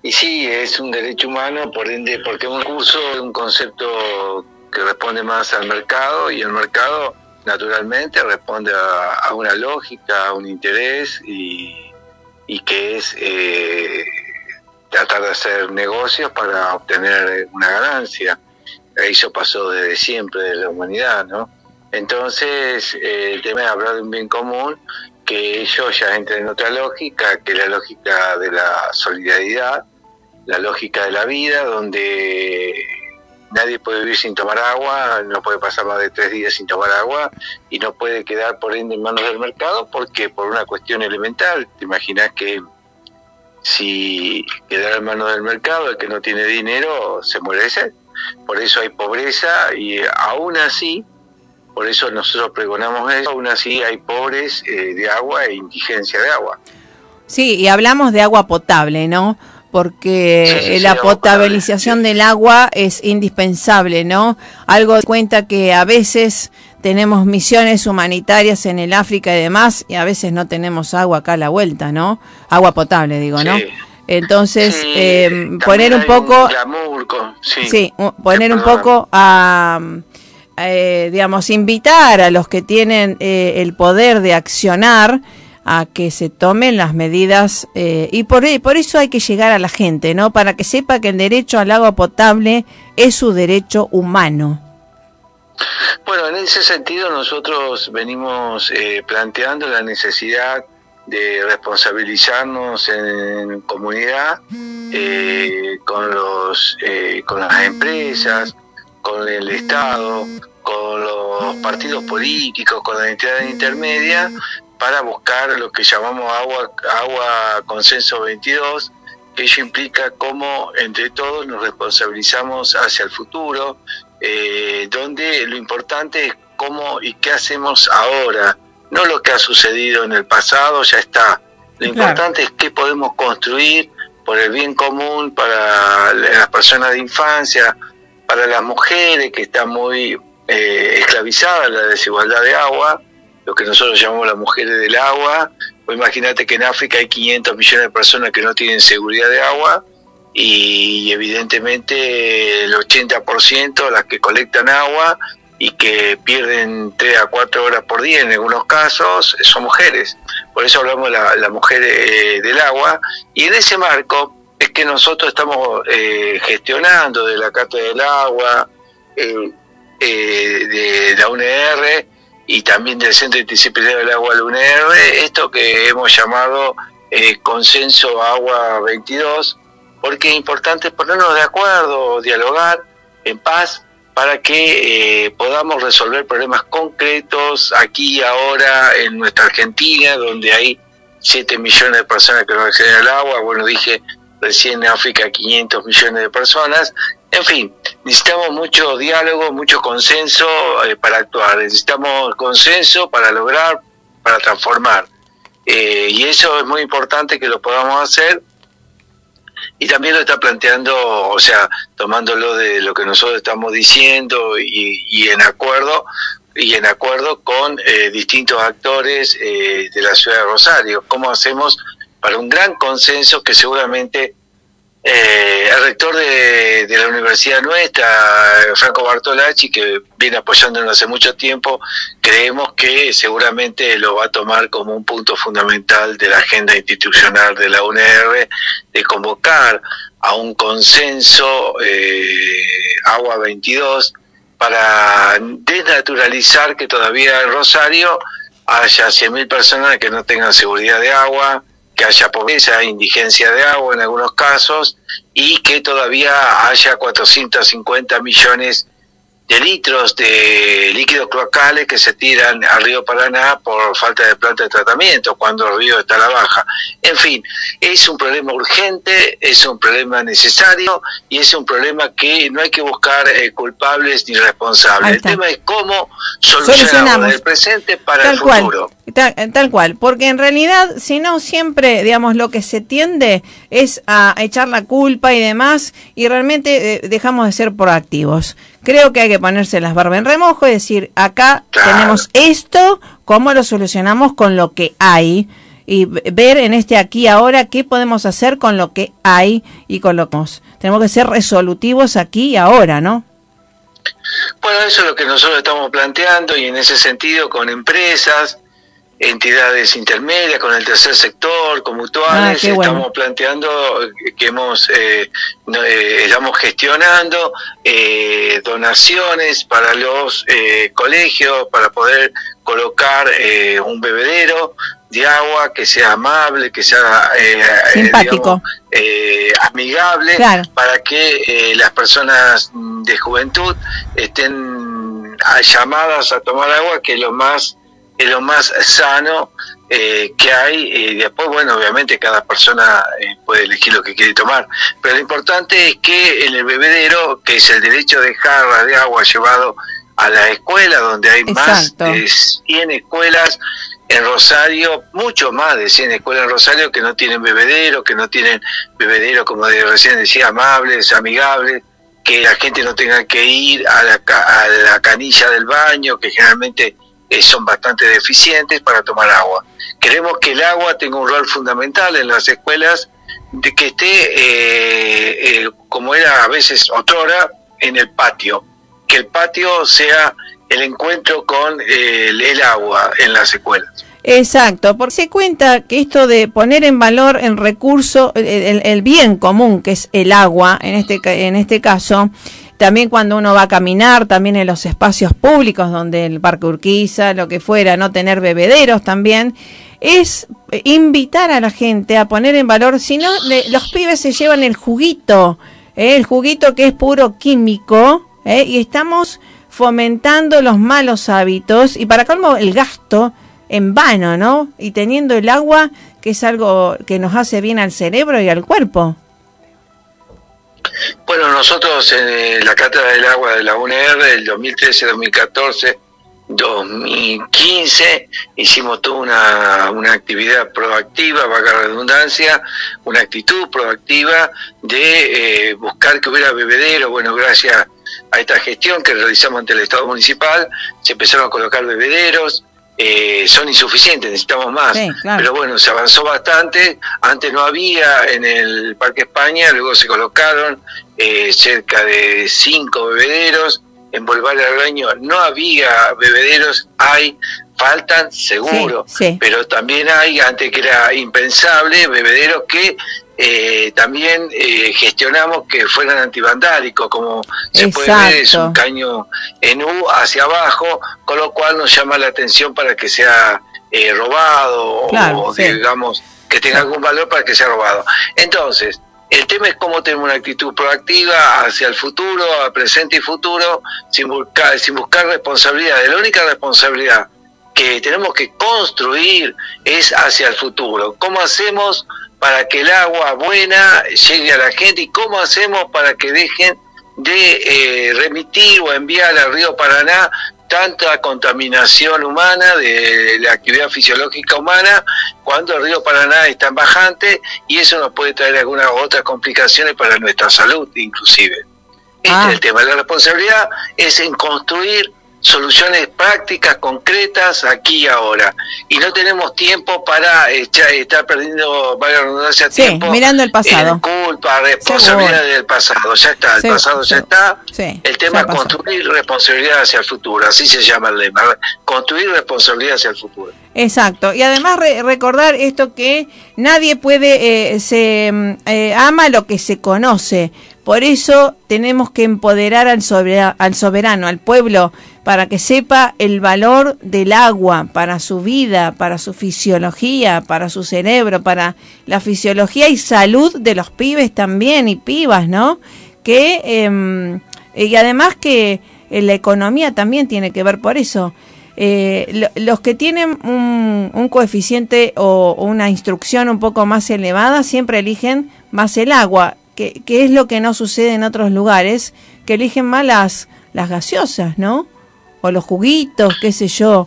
Y sí, es un derecho humano, por ende, porque un curso es un concepto que responde más al mercado y el mercado naturalmente responde a, una lógica, a un interés y, y que es eh, tratar de hacer negocios para obtener una ganancia. Eso pasó desde siempre de la humanidad, ¿no? Entonces, eh, el tema de hablar de un bien común, que ellos ya entran en otra lógica, que es la lógica de la solidaridad, la lógica de la vida, donde nadie puede vivir sin tomar agua, no puede pasar más de tres días sin tomar agua y no puede quedar por ende en manos del mercado porque por una cuestión elemental, te imaginas que si quedara en manos del mercado el que no tiene dinero se muere de sed. Por eso hay pobreza y aún así, por eso nosotros pregonamos eso, aún así hay pobres eh, de agua e indigencia de agua. Sí, y hablamos de agua potable, ¿no? Porque Sí, sí, sí, la potabilización del agua es indispensable, ¿no? Algo de cuenta que a veces tenemos misiones humanitarias en el África y demás, y a veces no tenemos agua acá a la vuelta, ¿no? Agua potable, digo, ¿no? Entonces, eh, poner un poco... glamour con- sí, poner un poco a, eh, digamos, invitar a los que tienen eh, el poder de accionar a que se tomen las medidas eh, y por, por eso hay que llegar a la gente, ¿no? Para que sepa que el derecho al agua potable es su derecho humano. Bueno, en ese sentido nosotros venimos eh, planteando la necesidad de responsabilizarnos en comunidad eh, con los eh, con las empresas, con el Estado, con los partidos políticos, con las entidades intermedias para buscar lo que llamamos agua agua consenso 22 que ello implica cómo entre todos nos responsabilizamos hacia el futuro, eh, donde lo importante es cómo y qué hacemos ahora, no lo que ha sucedido en el pasado, ya está. Lo Claro. importante es qué podemos construir por el bien común para las personas de infancia, para las mujeres que están muy eh, esclavizadas en la desigualdad de agua, lo que nosotros llamamos las mujeres del agua. Pues imagínate que en África hay 500 millones de personas que no tienen seguridad de agua y evidentemente el 80% las que colectan agua y que pierden 3 a 4 horas por día en algunos casos son mujeres. Por eso hablamos de la, la mujer eh, del agua y en ese marco es que nosotros estamos eh, gestionando de la Carta del Agua, eh, eh, de la UNR y también del Centro Interdisciplinario del Agua, la UNR, esto que hemos llamado eh, Consenso Agua 22, porque es importante ponernos de acuerdo, dialogar en paz para que eh, podamos resolver problemas concretos aquí y ahora en nuestra Argentina, donde hay 7 millones de personas que no acceden al agua, bueno, dije recién en África 500 millones de personas, en fin, necesitamos mucho diálogo, mucho consenso eh, para actuar, necesitamos consenso para lograr, para transformar, Eh, y eso es muy importante que lo podamos hacer. Y también lo está planteando, o sea, tomándolo de lo que nosotros estamos diciendo y, en acuerdo y en acuerdo con eh, distintos actores de la ciudad de Rosario. ¿Cómo hacemos para un gran consenso que seguramente eh, el rector de, la universidad nuestra, Franco Bartolacci, que viene apoyándonos hace mucho tiempo, creemos que seguramente lo va a tomar como un punto fundamental de la agenda institucional de la UNR, de convocar a un consenso eh, Agua 22 para desnaturalizar que todavía en Rosario haya 100.000 personas que no tengan seguridad de agua, que haya pobreza, indigencia de agua en algunos casos y que todavía haya 450 millones de litros de líquidos cloacales que se tiran al río Paraná por falta de planta de tratamiento cuando el río está a la baja. En fin, es un problema urgente, es un problema necesario y es un problema que no hay que buscar eh, culpables ni responsables. El tema es cómo solucionamos Solucionamos. el presente para tal el cual, futuro. tal, tal cual, porque en realidad, si no, siempre, digamos, lo que se tiende es a echar la culpa y demás, y realmente eh, dejamos de ser proactivos. Creo que hay que ponerse las barbas en remojo y decir, acá Claro. tenemos esto, ¿cómo lo solucionamos con lo que hay? Y ver en este aquí y ahora qué podemos hacer con lo que hay y con lo que. Tenemos que ser resolutivos aquí y ahora, ¿no? Bueno, eso es lo que nosotros estamos planteando y en ese sentido con empresas, entidades intermedias, con el tercer sector, con mutuales, Ah, bueno. estamos planteando que hemos eh, eh, estamos gestionando eh, donaciones para los eh, colegios para poder colocar eh, un bebedero de agua que sea amable, que sea eh, Simpático. digamos, eh, amigable Claro. para que eh, las personas de juventud estén ah, llamadas a tomar agua que es lo más es lo más sano eh, que hay y después bueno obviamente cada persona eh, puede elegir lo que quiere tomar. Pero lo importante es que en el bebedero que es el derecho de jarra de agua llevado a la escuela donde hay más de 100 escuelas en Rosario, mucho más de 100 escuelas en Rosario que no tienen bebedero, que no tienen bebedero, como de- recién decía, amables, amigables, que la gente no tenga que ir a la, a la canilla del baño, que generalmente eh, son bastante deficientes para tomar agua. Queremos que el agua tenga un rol fundamental en las escuelas, de que esté, eh, eh, como era a veces otrora, en el patio, que el patio sea el encuentro con eh, el, el agua en las escuelas. Exacto, porque se cuenta que esto de poner en valor el recurso, el, el- el bien común que es el agua, en este, en este caso, también cuando uno va a caminar, también en los espacios públicos, donde el Parque Urquiza, lo que fuera, no tener bebederos también, es invitar a la gente a poner en valor, si no, los pibes se llevan el juguito, ¿eh? el juguito que es puro químico, ¿eh? y estamos fomentando los malos hábitos y para colmo el gasto en vano, ¿no? Y teniendo el agua, que es algo que nos hace bien al cerebro y al cuerpo. Bueno, nosotros en eh, la Cátedra del Agua de la UNR, del 2013, 2014, 2015, hicimos toda una, una actividad proactiva, valga la redundancia, una actitud proactiva de eh, buscar que hubiera bebedero. Bueno, gracias a esta gestión que realizamos ante el Estado Municipal, se empezaron a colocar bebederos. Eh, son insuficientes, necesitamos más. Sí, claro. Pero bueno, se avanzó bastante. Antes no había en el Parque España, luego se colocaron eh, cerca de cinco bebederos. En Bolvar del Reño no había bebederos, hay, faltan seguro, Sí, sí. pero también hay, antes que era impensable, bebederos que eh, también eh, gestionamos que fueran antivandálicos, como se puede ver, es un caño en U hacia abajo, con lo cual nos llama la atención para que sea eh, robado Claro, o sí. digamos que tenga algún valor para que sea robado. Entonces, el tema es cómo tenemos una actitud proactiva hacia el futuro, a presente y futuro, sin buscar, sin buscar responsabilidades. La única responsabilidad que tenemos que construir es hacia el futuro. ¿Cómo hacemos para que el agua buena llegue a la gente y cómo hacemos para que dejen de eh, remitir o enviar al río Paraná tanta contaminación humana de la actividad fisiológica humana cuando el río Paraná está en bajante y eso nos puede traer algunas otras complicaciones para nuestra salud inclusive. Este Ah. es el tema. La responsabilidad es en construir soluciones prácticas, concretas, aquí y ahora. Y no tenemos tiempo para echar- estar perdiendo, valga la redundancia, Sí, tiempo mirando el pasado. en culpa, responsabilidad Seguro. del pasado. Ya está, el pasado ya está. Sí, El tema es construir responsabilidad hacia el futuro, así se llama el lema. Construir responsabilidad hacia el futuro. Exacto. Y además re- recordar esto que nadie puede, eh, se mm, eh, ama lo que se conoce. Por eso tenemos que empoderar al soberano, al pueblo, para que sepa el valor del agua para su vida, para su fisiología, para su cerebro, para la fisiología y salud de los pibes también y pibas, ¿no? Que, em, y además que eh, la economía también tiene que ver por eso. Eh, lo- los que tienen un, un coeficiente o, una instrucción un poco más elevada siempre eligen más el agua, que, que es lo que no sucede en otros lugares, que eligen más las, las gaseosas, ¿no? O los juguitos, qué sé yo.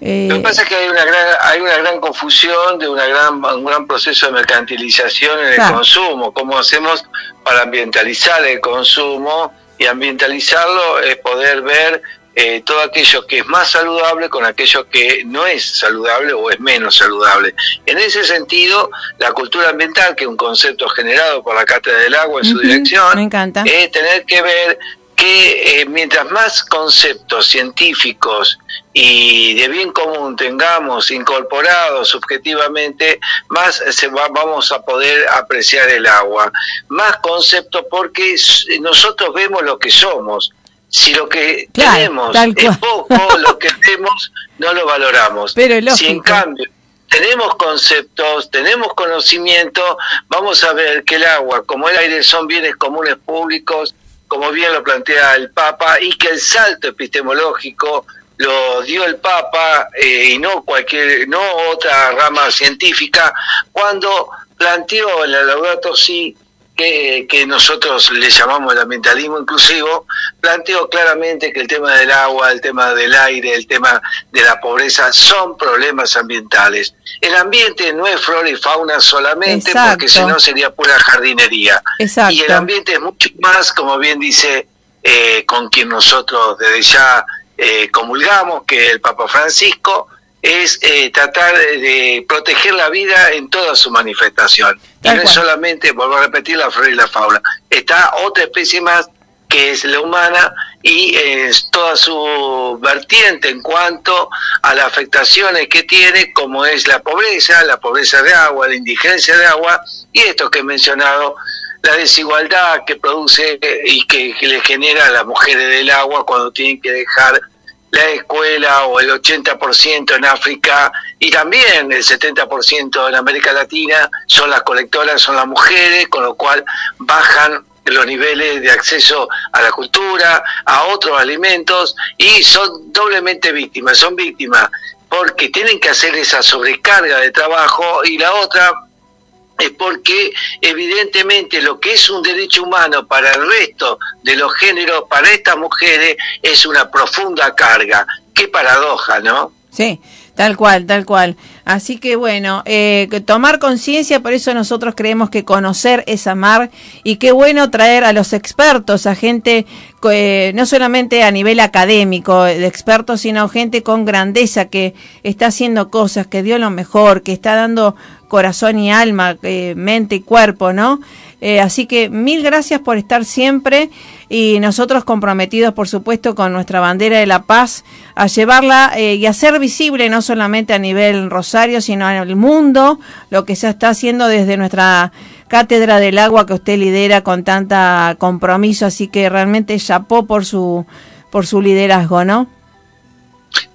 Eh, Lo que pasa es que hay una gran, hay una gran confusión de una gran, un gran proceso de mercantilización en el consumo. ¿Cómo hacemos para ambientalizar el consumo? Y ambientalizarlo es poder ver eh, todo aquello que es más saludable con aquello que no es saludable o es menos saludable. En ese sentido, la cultura ambiental, que es un concepto generado por la Cátedra del Agua en su dirección, es tener que ver que eh, mientras más conceptos científicos y de bien común tengamos incorporados subjetivamente, más se va- vamos a poder apreciar el agua. Más conceptos porque nosotros vemos lo que somos. Si lo que Claro, tenemos es poco, lo que tenemos no lo valoramos. Pero si en cambio tenemos conceptos, tenemos conocimiento, vamos a ver que el agua, como el aire, son bienes comunes públicos, como bien lo plantea el Papa, y que el salto epistemológico lo dio el Papa eh, y no cualquier, no otra rama científica, cuando planteó en la Laudato Si que, que nosotros le llamamos el ambientalismo inclusivo, planteó claramente que el tema del agua, el tema del aire, el tema de la pobreza son problemas ambientales. El ambiente no es flora y fauna solamente Exacto. porque si no sería pura jardinería. Exacto. Y el ambiente es mucho más, como bien dice, eh, con quien nosotros desde ya eh, comulgamos, que el Papa Francisco, es eh, tratar de, proteger la vida en toda su manifestación. Y no es solamente, vuelvo a repetir, la flora y la fauna. Está otra especie más que es la humana y eh, es toda su vertiente en cuanto a las afectaciones que tiene, como es la pobreza, la pobreza de agua, la indigencia de agua y esto que he mencionado, la desigualdad que produce eh, y que, que le genera a las mujeres del agua cuando tienen que dejar la escuela o el 80% en África y también el 70% en América Latina son las colectoras, son las mujeres, con lo cual bajan los niveles de acceso a la cultura, a otros alimentos y son doblemente víctimas, son víctimas porque tienen que hacer esa sobrecarga de trabajo y la otra porque evidentemente lo que es un derecho humano para el resto de los géneros, para estas mujeres, es una profunda carga. Qué paradoja, ¿no? Sí, tal cual, tal cual. Así que bueno, eh, tomar conciencia, por eso nosotros creemos que conocer es amar y qué bueno traer a los expertos, a gente eh, no solamente a nivel académico de expertos, sino gente con grandeza que está haciendo cosas, que dio lo mejor, que está dando corazón y alma, eh, mente y cuerpo, ¿no? Eh, así que mil gracias por estar siempre y nosotros comprometidos, por supuesto, con nuestra bandera de la paz, a llevarla eh, y hacer visible no solamente a nivel Rosario, sino en el mundo, lo que se está haciendo desde nuestra cátedra del agua que usted lidera con tanta compromiso, así que realmente chapó por su por su liderazgo, ¿no?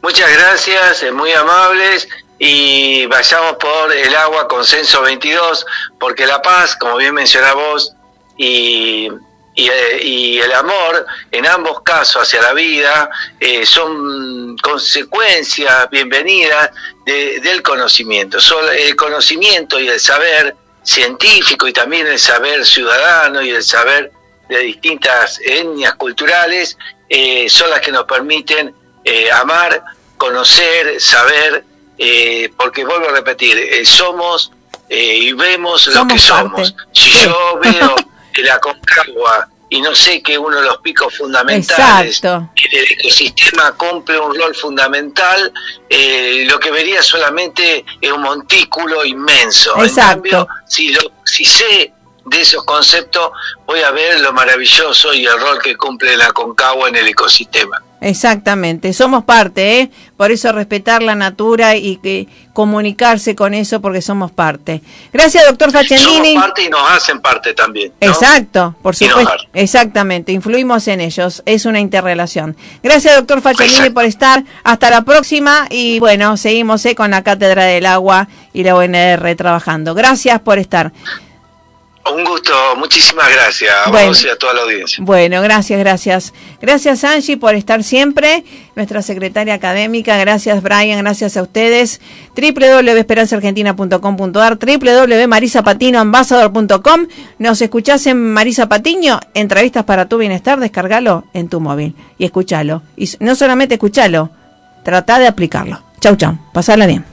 Muchas gracias, muy amables y vayamos por el agua consenso 22, porque la paz, como bien mencionás vos, y, eh, y el amor, en ambos casos hacia la vida, eh, son consecuencias bienvenidas de- del conocimiento. Sol- el conocimiento y el saber científico y también el saber ciudadano y el saber de distintas etnias culturales eh, son las que nos permiten amar, conocer, saber, eh, porque vuelvo a repetir, eh, somos eh, y vemos lo que somos. parte. Si Sí. yo veo <laughs> que la Concagua y no sé que uno de los picos fundamentales Exacto. que el ecosistema cumple un rol fundamental, eh, lo que vería solamente es un montículo inmenso. En Exacto. cambio, si, lo, si sé de esos conceptos, voy a ver lo maravilloso y el rol que cumple la Concagua en el ecosistema. Exactamente, somos parte, ¿eh? Por eso respetar la natura y que comunicarse con eso porque somos parte. Gracias, doctor Facendini. Somos parte y nos hacen parte también. ¿no? Exacto, por supuesto. Exactamente, influimos en ellos, es una interrelación. Gracias, doctor Facendini, por estar. Hasta la próxima y bueno, seguimos ¿eh? con la Cátedra del Agua y la UNR trabajando. Gracias por estar. Un gusto, muchísimas gracias a Bueno. vos y a toda la audiencia. Bueno, gracias, gracias. Gracias Angie por estar siempre, nuestra secretaria académica. Gracias Brian, gracias a ustedes. www.esperanzaargentina.com.ar, www.marisapatinoambassador.com. Nos escuchás en Marisa Patiño, entrevistas para tu bienestar, descargalo en tu móvil y escúchalo. Y no solamente escuchalo, trata de aplicarlo. Chau, chau. Pasarla bien.